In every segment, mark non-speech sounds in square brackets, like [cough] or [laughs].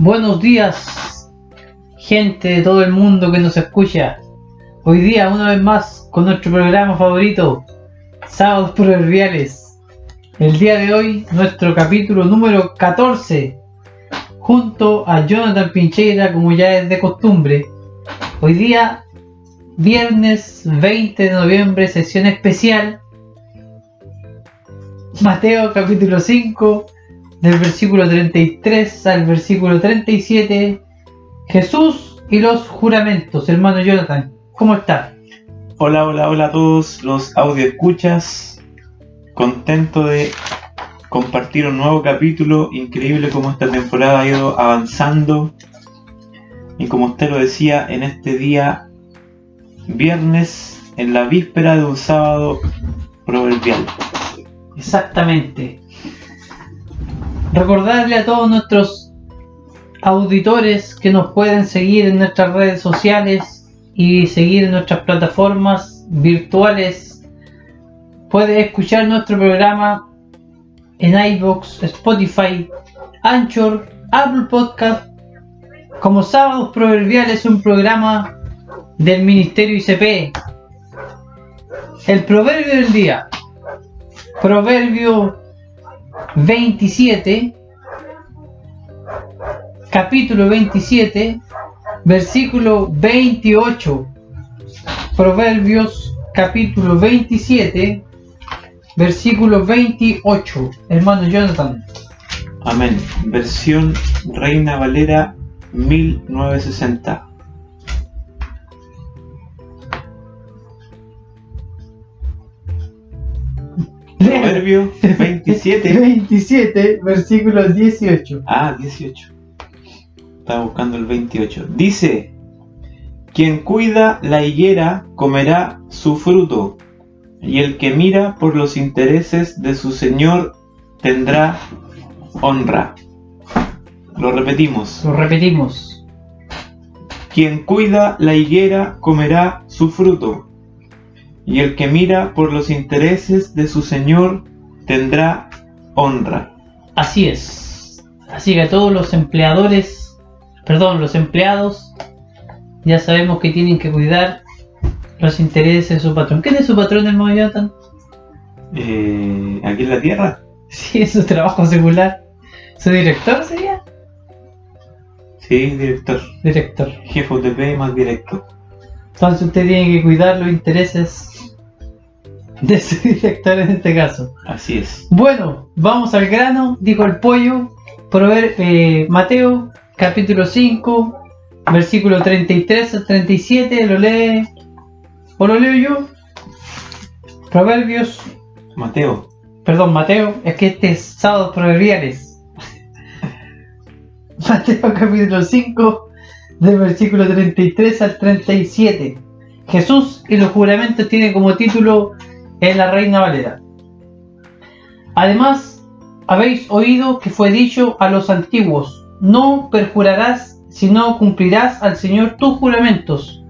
Buenos días, gente de todo el mundo que nos escucha. Hoy día, una vez más, con nuestro programa favorito, Sábados Proverbiales. El día de hoy, nuestro capítulo número 14, junto a Jonathan Pincheira, como ya es de costumbre. Hoy día, viernes 20 de noviembre, sesión especial. Mateo capítulo 5, del versículo 33 al versículo 37. Jesús y los juramentos, hermano Jonathan. ¿Cómo está? Hola, hola, hola a todos los audio escuchas. Contento de compartir un nuevo capítulo. Increíble cómo esta temporada ha ido avanzando. Y como usted lo decía, en este día, viernes, en la víspera de un sábado proverbial. Exactamente. Recordarle a todos nuestros auditores que nos pueden seguir en nuestras redes sociales y seguir en nuestras plataformas virtuales. Puede escuchar nuestro programa en iBox, Spotify, Anchor, Apple Podcast. Como Sábados Proverbiales, un programa del Ministerio ICP. El proverbio del día. Proverbio 27, capítulo 27, versículo 28. Proverbios capítulo 27, versículo 28. Hermano Jonathan. Amén. Versión Reina Valera 1960. Proverbio 27. 27, [laughs] versículo 18. Ah, 18. Estaba buscando el 28. Dice, quien cuida la higuera comerá su fruto, y el que mira por los intereses de su Señor tendrá honra. Lo repetimos. Lo repetimos. Quien cuida la higuera comerá su fruto, y el que mira por los intereses de su Señor tendrá honra. Así es. Así que a todos los empleadores, perdón, los empleados, ya sabemos que tienen que cuidar los intereses de su patrón. ¿Quién es su patrón, hermano Jonathan? Eh, aquí en la tierra, [laughs] Sí, es su trabajo secular. ¿Su director sería? sí, director. Director. Jefe UTP más directo. Entonces usted tiene que cuidar los intereses [laughs] de su director en este caso. Así es. Bueno, vamos al grano, dijo el pollo. Prover eh, Mateo, capítulo 5, versículo 33 al 37, lo lee. ¿O lo leo yo? Proverbios, Mateo, perdón, Mateo, es que este es sábados proverbiales. [laughs] Mateo, capítulo 5, del versículo 33 al 37. Jesús y los juramentos tiene como título en la Reina Valera. Además, habéis oído que fue dicho a los antiguos, no perjurarás, sino cumplirás al Señor tus juramentos.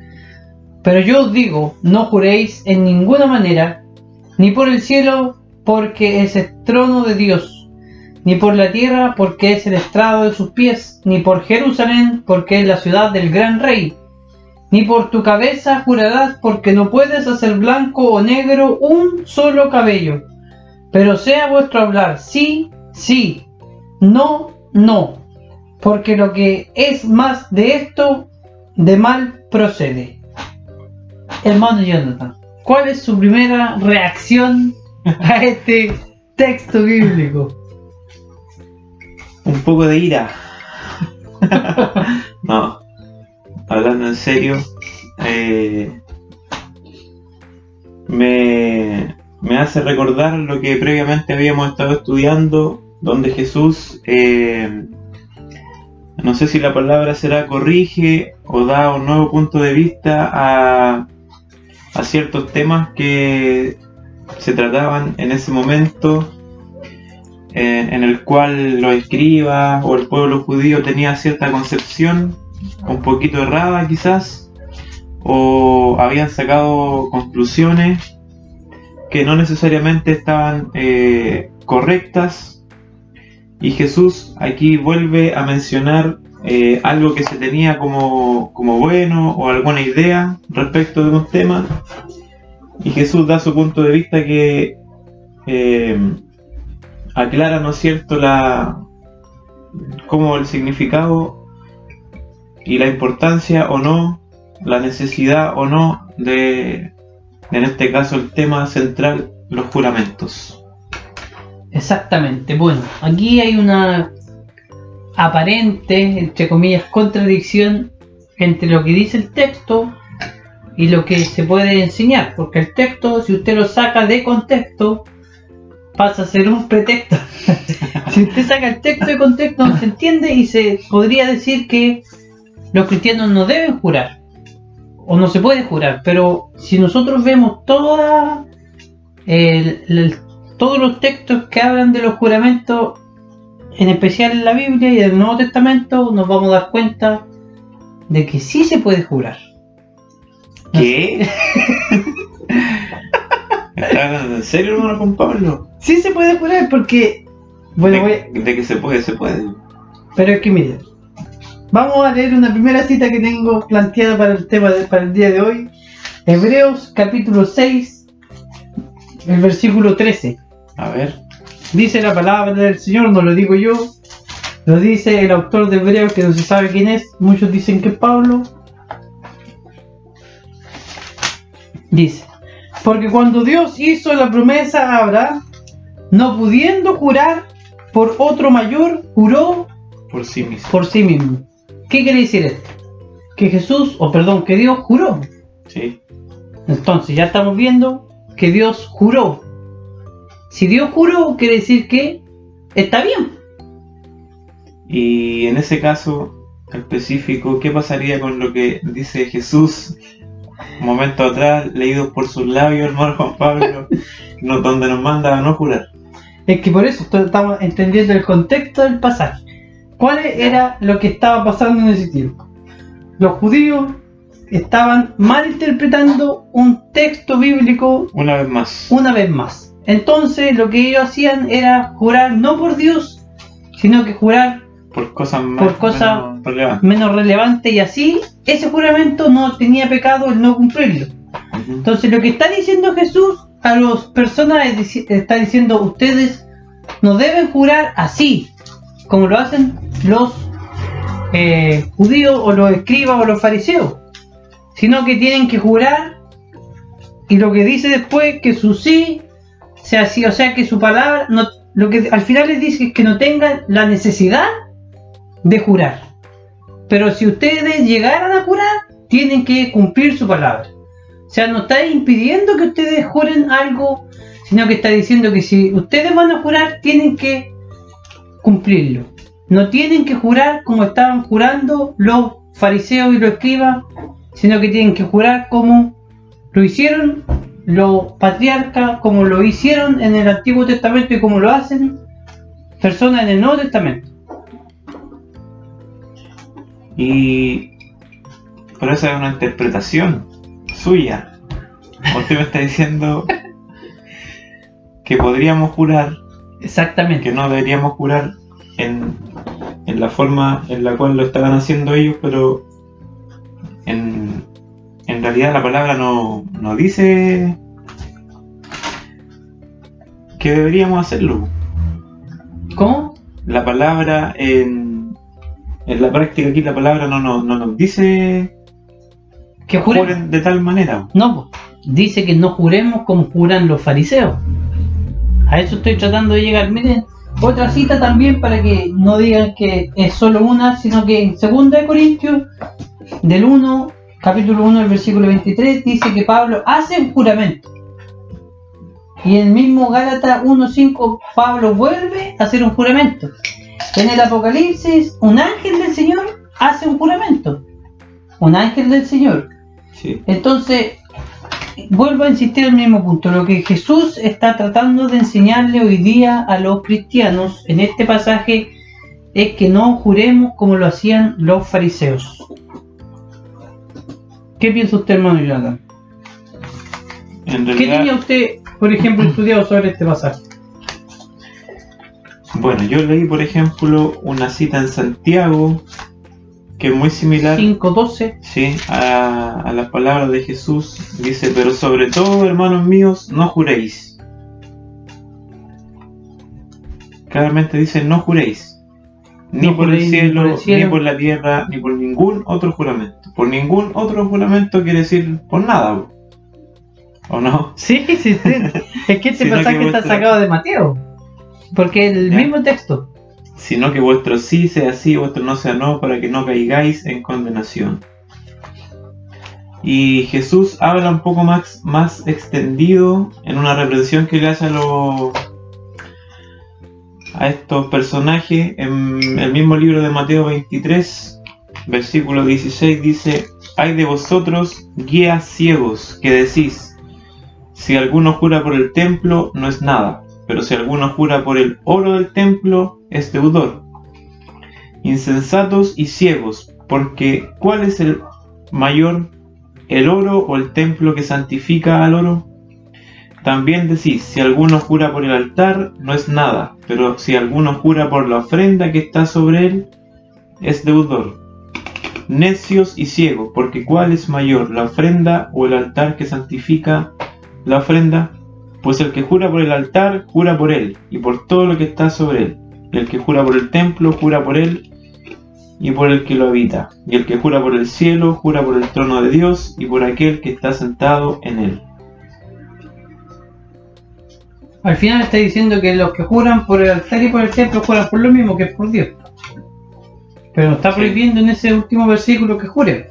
Pero yo os digo, no juréis en ninguna manera, ni por el cielo, porque es el trono de Dios, ni por la tierra, porque es el estrado de sus pies, ni por Jerusalén, porque es la ciudad del gran rey. Ni por tu cabeza jurarás, porque no puedes hacer blanco o negro un solo cabello. Pero sea vuestro hablar sí, sí, no, no, porque lo que es más de esto, de mal procede. Hermano Jonathan, ¿cuál es su primera reacción a este texto bíblico? un poco de ira. [laughs] [laughs] no, hablando en serio, eh, me, me hace recordar lo que previamente habíamos estado estudiando, donde Jesús, eh, no sé si la palabra será corrige o da un nuevo punto de vista a, a ciertos temas que se trataban en ese momento en, en el cual los escribas o el pueblo judío tenía cierta concepción un poquito errada quizás o habían sacado conclusiones que no necesariamente estaban eh, correctas y Jesús aquí vuelve a mencionar eh, algo que se tenía como, como bueno o alguna idea respecto de un tema y Jesús da su punto de vista que eh, aclara, ¿no es cierto?, la, como el significado y la importancia o no, la necesidad o no de, en este caso, el tema central, los juramentos. Exactamente. Bueno, aquí hay una aparente, entre comillas, contradicción entre lo que dice el texto y lo que se puede enseñar, porque el texto, si usted lo saca de contexto, pasa a ser un pretexto. [laughs] si usted saca el texto de contexto, no se entiende y se podría decir que los cristianos no deben jurar, o no se puede jurar, pero si nosotros vemos toda el- el- todos los textos que hablan de los juramentos, en especial en la Biblia y en el Nuevo Testamento, nos vamos a dar cuenta de que sí se puede jurar. ¿Qué? ¿Estás [laughs] hablando en serio, hermano Juan Pablo? Sí se puede jurar porque... Bueno, voy, de que se puede, se puede. pero es que mire, vamos a leer una primera cita que tengo planteada para el tema de- para el día de hoy. Hebreos capítulo 6, el versículo 13. A ver. Dice la palabra del Señor, no lo digo yo, lo dice el autor de Hebreos que no se sabe quién es, muchos dicen que es Pablo. Dice, porque cuando Dios hizo la promesa a Abraham, no pudiendo jurar por otro mayor, juró Por sí mismo. por sí mismo. ¿Qué quiere decir esto? Que Jesús, o perdón, que Dios juró. Sí. Entonces ya estamos viendo que Dios juró. Si Dios juró, quiere decir que está bien. Y en ese caso específico, ¿qué pasaría con lo que dice Jesús un momento atrás, leído por sus labios, hermano Juan Pablo, [laughs] no- donde nos manda a no jurar? Es que por eso estamos entendiendo el contexto del pasaje. ¿Cuál era lo que estaba pasando en ese tiempo? Los judíos estaban malinterpretando un texto bíblico Una vez más. una vez más. Entonces lo que ellos hacían era jurar no por Dios, sino que jurar Por cosas más Por cosas- menos relevantes. menos relevante y así ese juramento no tenía pecado el no cumplirlo. Ujú. Entonces lo que está diciendo Jesús a las personas está diciendo ustedes no deben jurar así, como lo hacen los eh, judíos o los escribas o los fariseos, sino que tienen que jurar y lo que dice después que su sí sea sí, o sea que su palabra, no, lo que al final les dice es que no tengan la necesidad de jurar. Pero si ustedes llegaran a jurar, tienen que cumplir su palabra. O sea, no está impidiendo que ustedes juren algo, sino que está diciendo que si ustedes van a jurar, tienen que cumplirlo. No tienen que jurar como estaban jurando los fariseos y los escribas, sino que tienen que jurar como lo hicieron los patriarcas, como lo hicieron en el Antiguo Testamento y como lo hacen personas en el Nuevo Testamento. Y por eso es una interpretación suya. Usted me está diciendo que podríamos jurar, Exactamente. que no deberíamos jurar en, en la forma en la cual lo estaban haciendo ellos, pero en, en realidad la palabra no, no dice que deberíamos hacerlo. ¿Cómo? La palabra en, en la práctica aquí la palabra no, no, no nos dice Que juren. juren de tal manera. No, dice que no juremos como juran los fariseos. A eso estoy tratando de llegar. Miren, otra cita también para que no digan que es solo una, sino que en 2 de Corintios, del 1, capítulo 1, el versículo 23, dice que Pablo hace un juramento. Y en el mismo Gálatas 1.5, Pablo vuelve a hacer un juramento. En el Apocalipsis, un ángel del Señor hace un juramento. Un ángel del Señor. Sí. Entonces, vuelvo a insistir en el mismo punto. Lo que Jesús está tratando de enseñarle hoy día a los cristianos en este pasaje es que no juremos como lo hacían los fariseos. ¿Qué piensa usted, hermano Jonathan? En ¿Qué tenía usted, por ejemplo, estudiado sobre este pasaje? bueno, yo leí por ejemplo una cita en Santiago que es muy similar 5.12. sí, a, a las palabras de Jesús. Dice, pero sobre todo, hermanos míos, no juréis. Claramente dice, no juréis. Ni No por el, ni cielo, por el cielo. ni por la tierra, ni por ningún otro juramento. Por ningún otro juramento quiere decir por nada. ¿O no? Sí, sí, sí. [laughs] Es que este que pasaje está sacado de Mateo. Porque el Ya. mismo texto. Sino que vuestro sí sea sí, vuestro no sea no, para que no caigáis en condenación. Y Jesús habla un poco más, más extendido en una reprensión que le hace a los a estos personajes en el mismo libro de Mateo 23, versículo 16 dice, hay de vosotros guías ciegos que decís, si alguno jura por el templo no es nada, pero si alguno jura por el oro del templo es deudor. Insensatos y ciegos, porque ¿cuál es el mayor, el oro o el templo que santifica al oro? También decís, si alguno jura por el altar, no es nada, pero si alguno jura por la ofrenda que está sobre él, es deudor. Necios y ciegos, porque ¿cuál es mayor, la ofrenda o el altar que santifica la ofrenda? Pues el que jura por el altar, jura por él, y por todo lo que está sobre él. Y el que jura por el templo, jura por él, y por el que lo habita. Y el que jura por el cielo, jura por el trono de Dios, y por aquel que está sentado en él. Al final está diciendo que los que juran por el altar y por el templo juran por lo mismo que por Dios. Pero está prohibiendo en ese último versículo que juren.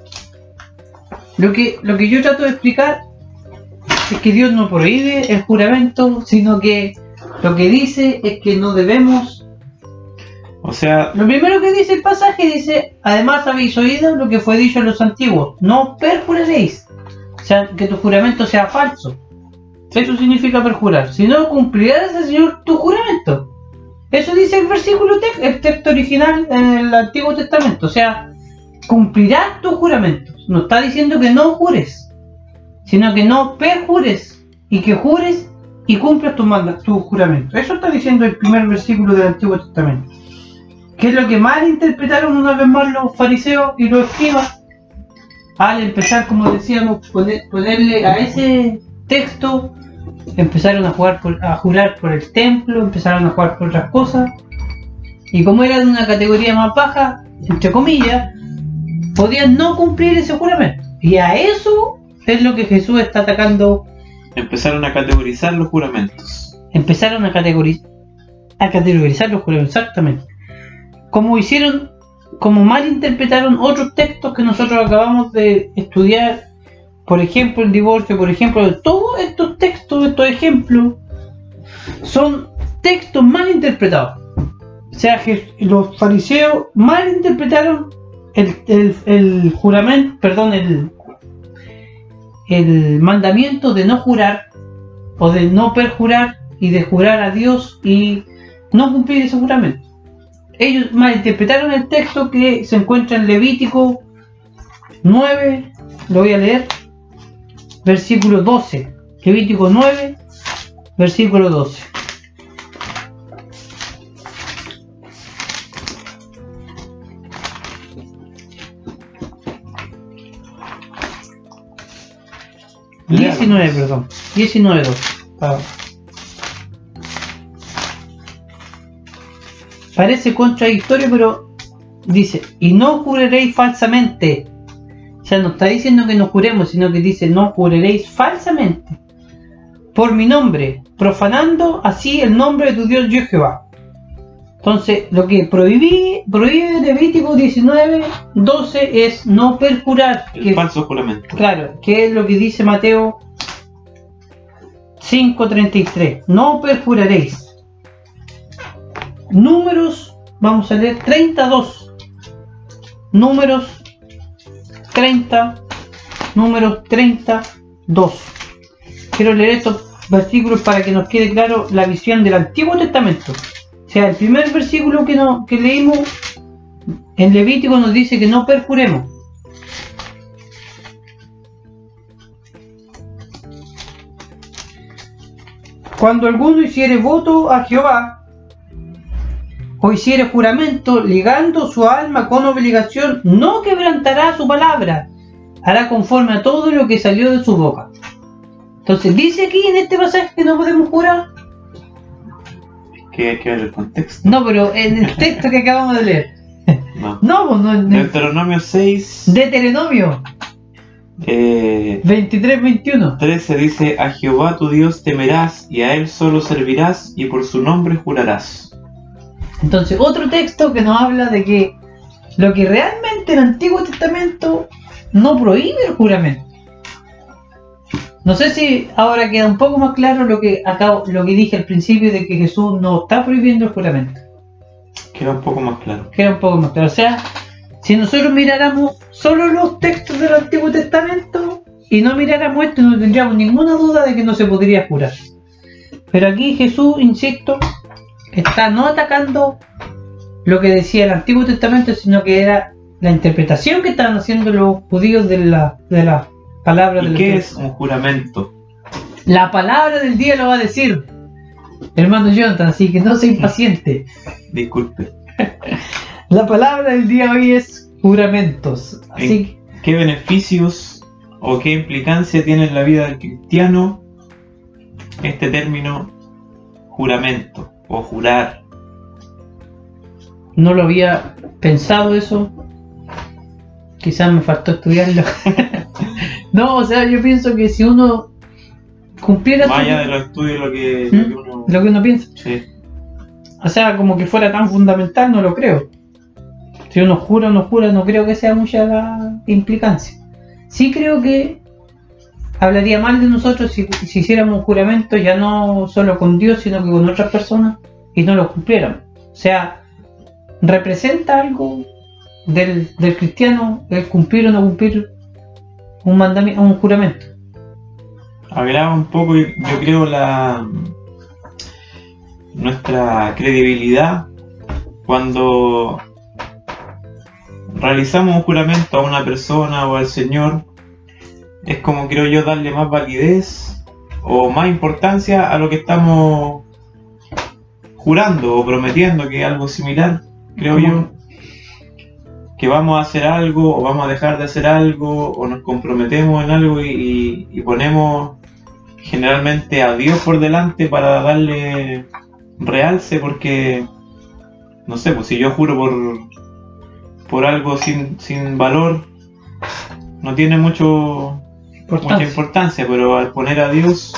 Lo que, lo que yo trato de explicar es que Dios no prohíbe el juramento, sino que lo que dice es que no debemos O sea, Lo primero que dice el pasaje dice, además habéis oído lo que fue dicho a los antiguos, no perjuraréis. O sea, que tu juramento sea falso. Eso significa perjurar. Si no, cumplirás al Señor tu juramento. Eso dice el versículo, te- el texto original en el Antiguo Testamento. O sea, cumplirás tus juramentos. No está diciendo que no jures, sino que no perjures y que jures y cumplas tu, manda- tu juramento. Eso está diciendo el primer versículo del Antiguo Testamento que es lo que mal interpretaron una vez más los fariseos y los escribas al empezar, como decíamos, poner- ponerle a ese texto, empezaron a jugar por- a jurar por el templo, empezaron a jugar por otras cosas, y como era de una categoría más baja, entre comillas, podían no cumplir ese juramento. Y a eso es lo que Jesús está atacando empezaron a categorizar los juramentos. empezaron a categorizar a categorizar los juramentos exactamente. Como hicieron como mal interpretaron otros textos que nosotros acabamos de estudiar por ejemplo el divorcio por ejemplo todos estos textos estos ejemplos son textos mal interpretados. O sea que los fariseos mal interpretaron el, el- el juramento perdón el el mandamiento de no jurar o de no perjurar y de jurar a Dios y no cumplir ese juramento. Ellos malinterpretaron el texto que se encuentra en Levítico 9, lo voy a leer, versículo 12. Levítico 9, versículo 12. 19, perdón. 19, 12. Ah. Parece contradictorio, pero dice, y no juraréis falsamente. O sea, no está diciendo que no juremos, sino que dice, no juraréis falsamente. Por mi nombre, profanando así el nombre de tu Dios yo Jehová. Entonces, lo que prohibí, prohíbe Levítico 19, 12 es no perjurar. El que- falso juramento. Claro, que es lo que dice Mateo 5.33. No perjuraréis. Números, vamos a leer 32. Números 30. Números 32. Quiero leer estos versículos para que nos quede claro la visión del Antiguo Testamento. O sea, el primer versículo que, no, que leímos en Levítico nos dice que no perjuremos. Cuando alguno hiciere voto a Jehová, o hiciere juramento ligando su alma con obligación, no quebrantará su palabra, hará conforme a todo lo que salió de su boca. Entonces, dice aquí en este pasaje que no podemos jurar. Que hay que ver el contexto. No, pero en el texto que acabamos de leer. [laughs] No. No, pues no, en el- Deuteronomio 6, Deuteronomio eh, 23-21. 13 dice, a Jehová tu Dios temerás y a él solo servirás y por su nombre jurarás. Entonces, otro texto que nos habla de que lo que realmente el Antiguo Testamento no prohíbe el juramento. No sé si ahora queda un poco más claro lo que acabo, lo que dije al principio de que Jesús no está prohibiendo el juramento. Queda un poco más claro. Queda un poco más claro. O sea, si nosotros miráramos solo los textos del Antiguo Testamento y no miráramos esto, no tendríamos ninguna duda de que no se podría jurar. Pero aquí Jesús, insisto, está no atacando lo que decía el Antiguo Testamento, sino que era la interpretación que estaban haciendo los judíos de la, de la palabra ¿Y del qué día. es un juramento? La palabra del día lo va a decir, hermano Jonathan, así que no sea impaciente. [laughs] Disculpe. [laughs] La palabra del día hoy es juramentos. Así que ¿Qué beneficios o qué implicancia tiene en la vida del cristiano este término juramento o jurar? no lo había pensado eso. Quizás me faltó estudiarlo. [laughs] no, o sea, yo pienso que si uno cumpliera Más allá de los estudios, lo que, ¿Mm? lo que uno... lo que uno piensa, Sí. o sea, como que fuera tan fundamental, no lo creo. Si uno jura o no jura, no creo que sea mucha la implicancia. Sí creo que hablaría mal de nosotros si, si hiciéramos un juramento ya no solo con Dios, sino que con otras personas y no lo cumpliéramos. O sea, representa algo del, del cristiano el cumplir o no cumplir un mandamiento, un juramento. agrava un poco, yo yo creo, la nuestra credibilidad cuando realizamos un juramento a una persona o al Señor. Es como creo yo darle más validez o más importancia a lo que estamos jurando o prometiendo que es algo similar, creo yo. Que vamos a hacer algo o vamos a dejar de hacer algo o nos comprometemos en algo y, ponemos generalmente a Dios por delante para darle realce porque no sé, pues si yo juro por por algo sin, sin valor no tiene mucho mucha importancia, pero al poner a Dios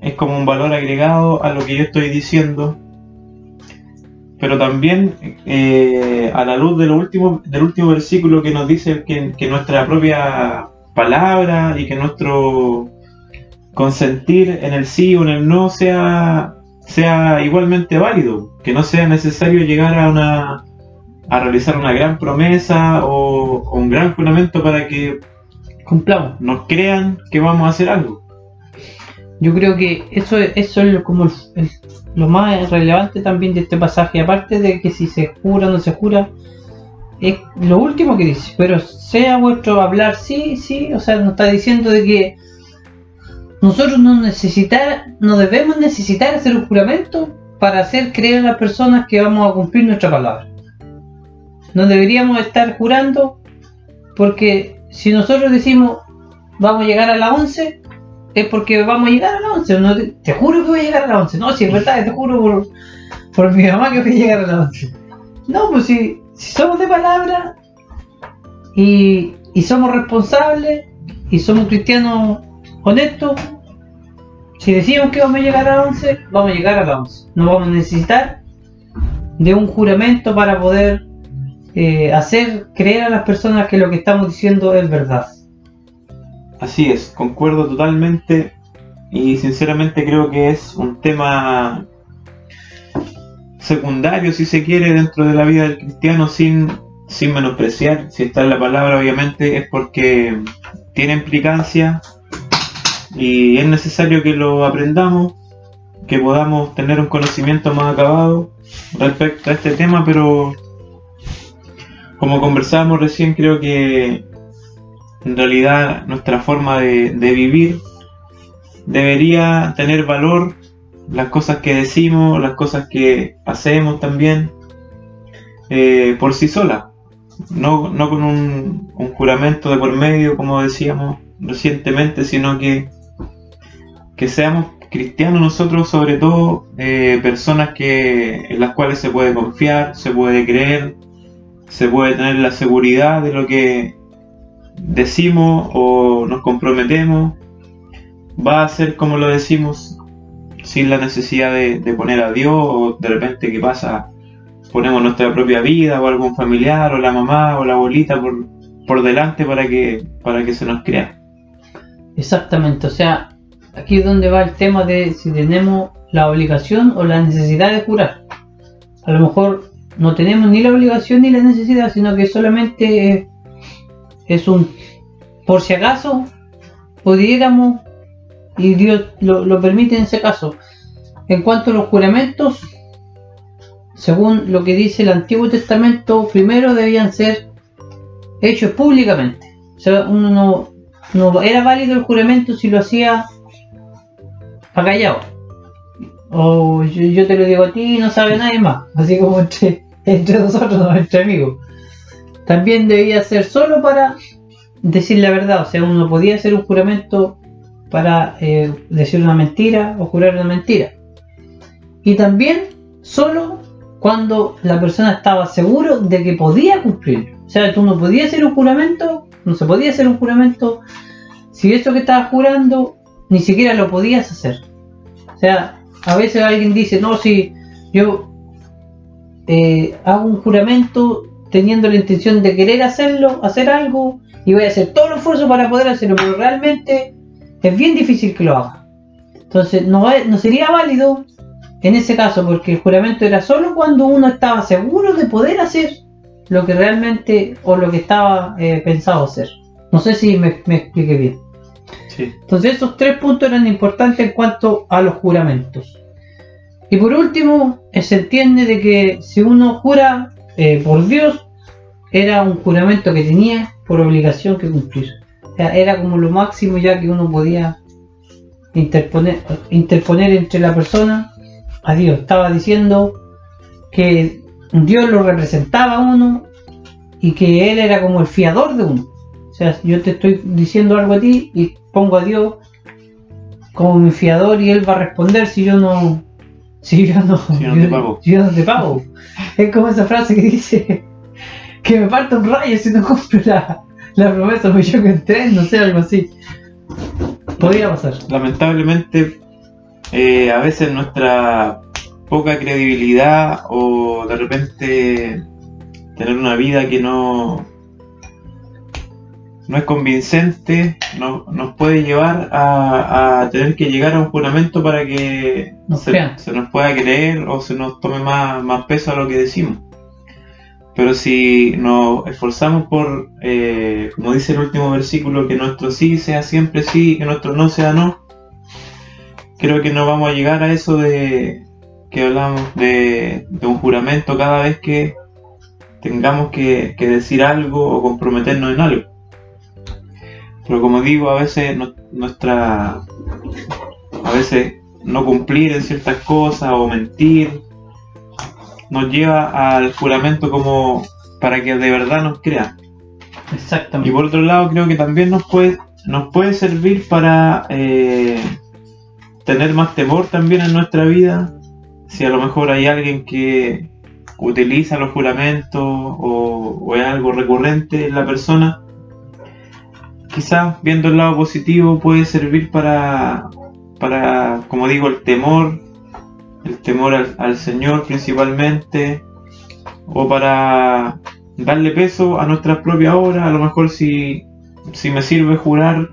es como un valor agregado a lo que yo estoy diciendo. Pero también eh, a la luz de lo último, del último versículo que nos dice que, que nuestra propia palabra y que nuestro consentir en el sí o en el no sea, sea igualmente válido, que no sea necesario llegar a una a realizar una gran promesa o, o un gran juramento para que Cumplamos. nos crean que vamos a hacer algo. Yo creo que eso, eso es como el- el- lo más relevante también de este pasaje, aparte de que si se jura o no se jura, es lo último que dice, pero sea vuestro hablar, sí, sí, o sea, nos está diciendo de que nosotros no necesitar, no debemos necesitar hacer un juramento para hacer creer a las personas que vamos a cumplir nuestra palabra. No deberíamos estar jurando porque si nosotros decimos vamos a llegar a las 11, es porque vamos a llegar a las 11. No te, juro que voy a llegar a las 11. No, si es verdad, te juro por, mi mamá que voy a llegar a las 11. No, pues si, somos de palabra y, somos responsables y somos cristianos honestos, si decimos que vamos a llegar a las 11, vamos a llegar a las 11. No vamos a necesitar de un juramento para poder eh, hacer creer a las personas que lo que estamos diciendo es verdad. Así es, concuerdo totalmente y sinceramente creo que es un tema secundario, si se quiere, dentro de la vida del cristiano sin, sin menospreciar. Si está en la palabra, obviamente, es porque tiene implicancia y es necesario que lo aprendamos, que podamos tener un conocimiento más acabado respecto a este tema, pero como conversábamos recién, creo que en realidad nuestra forma de, vivir debería tener valor las cosas que decimos, las cosas que hacemos también, eh, por sí solas, no, no con un, un juramento de por medio, como decíamos recientemente, sino que, que seamos cristianos nosotros, sobre todo eh, personas que, en las cuales se puede confiar, se puede creer, se puede tener la seguridad de lo que decimos o nos comprometemos, va a ser como lo decimos, sin la necesidad de, poner a Dios o de repente que pasa, ponemos nuestra propia vida o algún familiar o la mamá o la abuelita por, por delante para que, para que se nos crea. Exactamente, o sea, aquí es donde va el tema de si tenemos la obligación o la necesidad de jurar. A lo mejor no tenemos ni la obligación ni la necesidad, sino que solamente es un por si acaso pudiéramos y Dios lo, lo permite en ese caso. En cuanto a los juramentos, según lo que dice el Antiguo Testamento, primero debían ser hechos públicamente. O sea, uno no, no era válido el juramento si lo hacía a callado. O yo, yo te lo digo a ti y no sabe nadie más. Así como entre, entre nosotros, entre amigos. También debía ser solo para decir la verdad. O sea, uno podía hacer un juramento para eh, decir una mentira o jurar una mentira. Y también solo cuando la persona estaba seguro de que podía cumplir. O sea, tú no podías hacer un juramento, no se podía hacer un juramento si eso que estabas jurando ni siquiera lo podías hacer. O sea, a veces alguien dice, no, si yo eh, hago un juramento teniendo la intención de querer hacerlo, hacer algo, y voy a hacer todo el esfuerzo para poder hacerlo, pero realmente es bien difícil que lo haga. Entonces, no, es- no sería válido en ese caso, porque el juramento era solo cuando uno estaba seguro de poder hacer lo que realmente o lo que estaba eh, pensado hacer. No sé si me, me expliqué bien. Sí. Entonces esos tres puntos eran importantes en cuanto a los juramentos. Y por último, eh, se entiende de que si uno jura eh, por Dios, era un juramento que tenía por obligación que cumplir. Era como lo máximo ya que uno podía interponer, interponer entre la persona a Dios. Estaba diciendo que Dios lo representaba a uno y que Él era como el fiador de uno. O sea, yo te estoy diciendo algo a ti y pongo a Dios como mi fiador y Él va a responder si yo no... Si no, Si no te pago. si yo no te pago. Es como esa frase que dice que me parta un rayo si no cumplo la, la promesa, pues yo que entré, no sé, algo así. Podría pasar. lamentablemente eh, a veces nuestra poca credibilidad o de repente tener una vida que no no es convincente no- nos puede llevar a, a tener que llegar a un juramento para que Nos se, nos pueda creer o se nos tome más, más peso a lo que decimos. Pero si nos esforzamos por, eh, como dice el último versículo, que nuestro sí sea siempre sí, que nuestro no sea no, creo que no vamos a llegar a eso de que hablamos de, de un juramento cada vez que tengamos que, que decir algo o comprometernos en algo. Pero como digo, a veces no- nuestra a veces no cumplir en ciertas cosas o mentir nos lleva al juramento como para que de verdad nos crean. Y Exactamente. por otro lado creo que también nos puede, nos puede servir para eh, tener más temor también en nuestra vida. Si a lo mejor hay alguien que utiliza los juramentos o, o es algo recurrente en la persona, quizás viendo el lado positivo puede servir para, para como digo, el temor, el temor al, al Señor principalmente, o para darle peso a nuestras propias obras, a lo mejor si, si me sirve jurar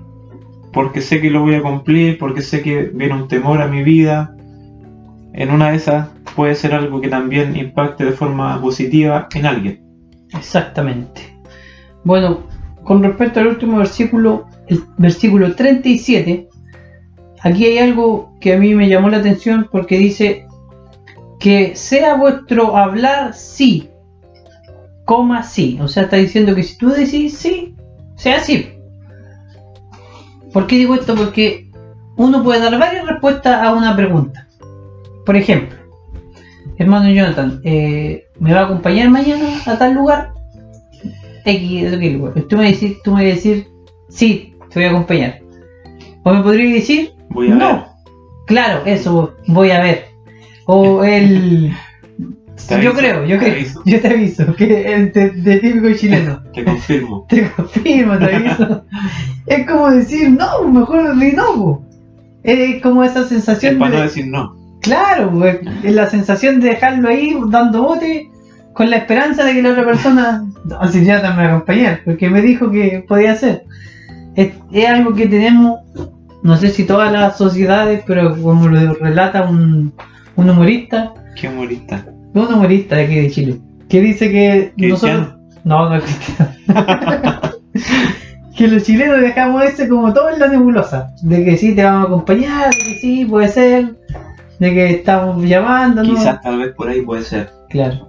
porque sé que lo voy a cumplir, porque sé que viene un temor a mi vida, en una de esas puede ser algo que también impacte de forma positiva en alguien. Exactamente. Bueno, con respecto al último versículo, el versículo 37, aquí hay algo que a mí me llamó la atención porque dice que sea vuestro hablar sí, coma sí. O sea, está diciendo que si tú decís sí, sea sí. ¿Por qué digo esto? Porque uno puede dar varias respuestas a una pregunta. por ejemplo, hermano Jonathan, eh, ¿me va a acompañar mañana a tal lugar? X, X lugar. Tú me, decís, tú me vas a decir, sí, te voy a acompañar. O me podrías decir, Voy a no. ver. Claro, eso, voy a ver. O el... [laughs] Te yo aviso, creo, yo creo, aviso. yo te aviso, que el de, de típico chileno. [laughs] Te confirmo. [laughs] Te confirmo, te aviso. es como decir, no, mejor di no. Es como esa Es sensación para de... no decir no. Claro, es la sensación de dejarlo ahí dando bote con la esperanza de que la otra persona, así ya me va a acompañar, porque me dijo que podía hacer. Es, es algo que tenemos, no sé si todas las sociedades, pero como lo relata un, un humorista, Qué humorista. un humorista de aquí de Chile, que dice que nosotros... No, no es cristiano. [laughs] que los chilenos dejamos ese como todo en la nebulosa. De que sí te vamos a acompañar, de que sí puede ser, de que estamos llamando, ¿no? Quizás tal vez por ahí puede ser. Claro.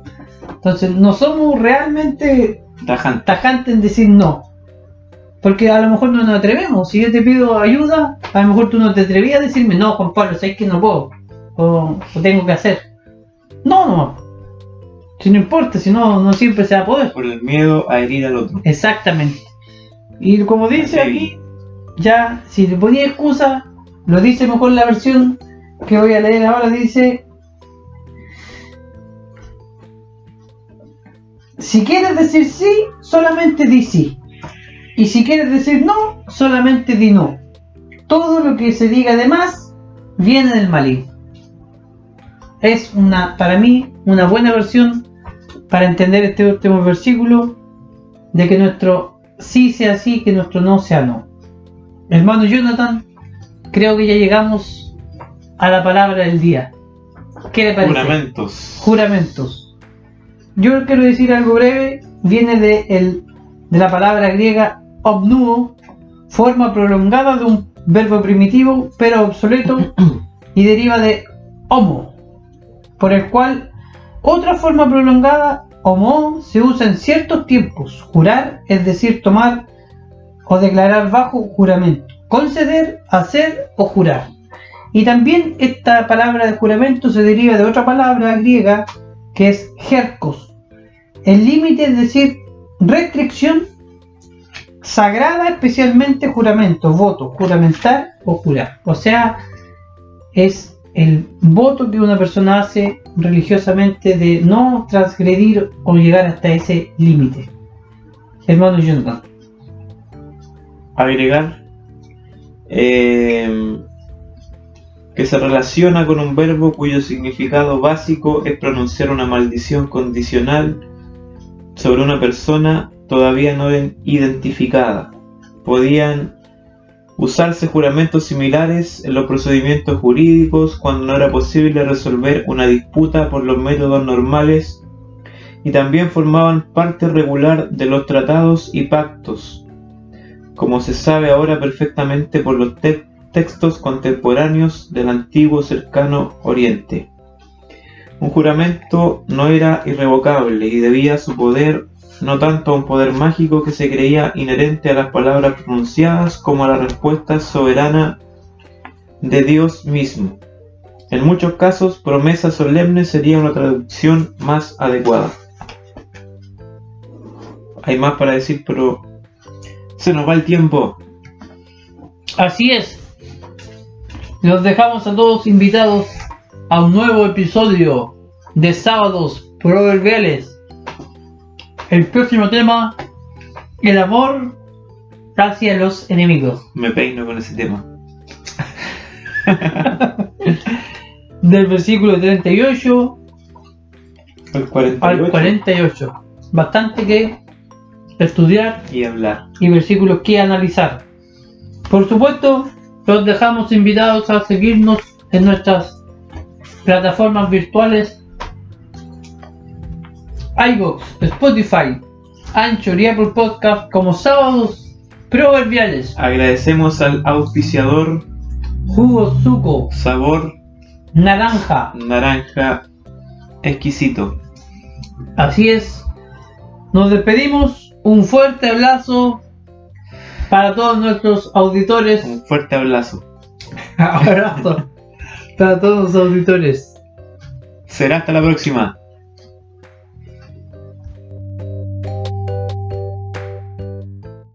Entonces no somos realmente Tajante. tajantes en decir no. Porque a lo mejor no nos atrevemos. Si yo te pido ayuda, a lo mejor tú no te atrevías a decirme, no, Juan Pablo, sabes que no puedo. O, o tengo que hacer. No, no. Si no importa, si no, no siempre se va a poder. Por el miedo a herir al otro. Exactamente. Y como dice Así. aquí, ya, si le ponía excusa, lo dice mejor la versión que voy a leer ahora, dice, si quieres decir sí, solamente di sí. Y si quieres decir no, solamente di no. Todo lo que se diga de más viene del maligno. Es una, para mí, una buena versión para entender este último versículo de que nuestro sí sea sí, que nuestro no sea no. Hermano Jonathan, creo que ya llegamos a la palabra del día. ¿Qué le parece? Juramentos. Juramentos. Yo quiero decir algo breve, viene de, el- de la palabra griega obnuo, forma prolongada de un verbo primitivo pero obsoleto [coughs] y deriva de homo, por el cual otra forma prolongada, homo, se usa en ciertos tiempos. Jurar, es decir, tomar o declarar bajo juramento. Conceder, hacer o jurar. Y también esta palabra de juramento se deriva de otra palabra griega que es jercos. El límite es decir, restricción sagrada, especialmente juramento, voto, juramentar o jurar. O sea, es el voto que una persona hace religiosamente de no transgredir o llegar hasta ese límite. Hermano Jonathan. agregar eh, que se relaciona con un verbo cuyo significado básico es pronunciar una maldición condicional sobre una persona todavía no identificada. Podían usarse juramentos similares en los procedimientos jurídicos cuando no era posible resolver una disputa por los métodos normales y también formaban parte regular de los tratados y pactos como se sabe ahora perfectamente por los te- textos contemporáneos del antiguo cercano Oriente. Un juramento no era irrevocable y debía su poder no tanto a un poder mágico que se creía inherente a las palabras pronunciadas como a la respuesta soberana de Dios mismo. En muchos casos, promesa solemne sería una traducción más adecuada. Hay más para decir, pero se nos va el tiempo. Así es. Los dejamos a todos invitados a un nuevo episodio de Sábados Proverbiales. El próximo tema, el amor hacia los enemigos. Me peino con ese tema. [laughs] Del versículo 38 El 48 al 48. Bastante que estudiar y hablar. y versículos que analizar. Por supuesto, los dejamos invitados a seguirnos en nuestras plataformas virtuales iVoox, Spotify, Anchor y Apple Podcast como sábados proverbiales, Agradecemos al auspiciador jugo suco, sabor naranja. naranja exquisito. Así es. Nos despedimos. Un fuerte abrazo para todos nuestros auditores. Un fuerte abrazo. [laughs] Abrazo para todos los auditores. Será hasta la próxima.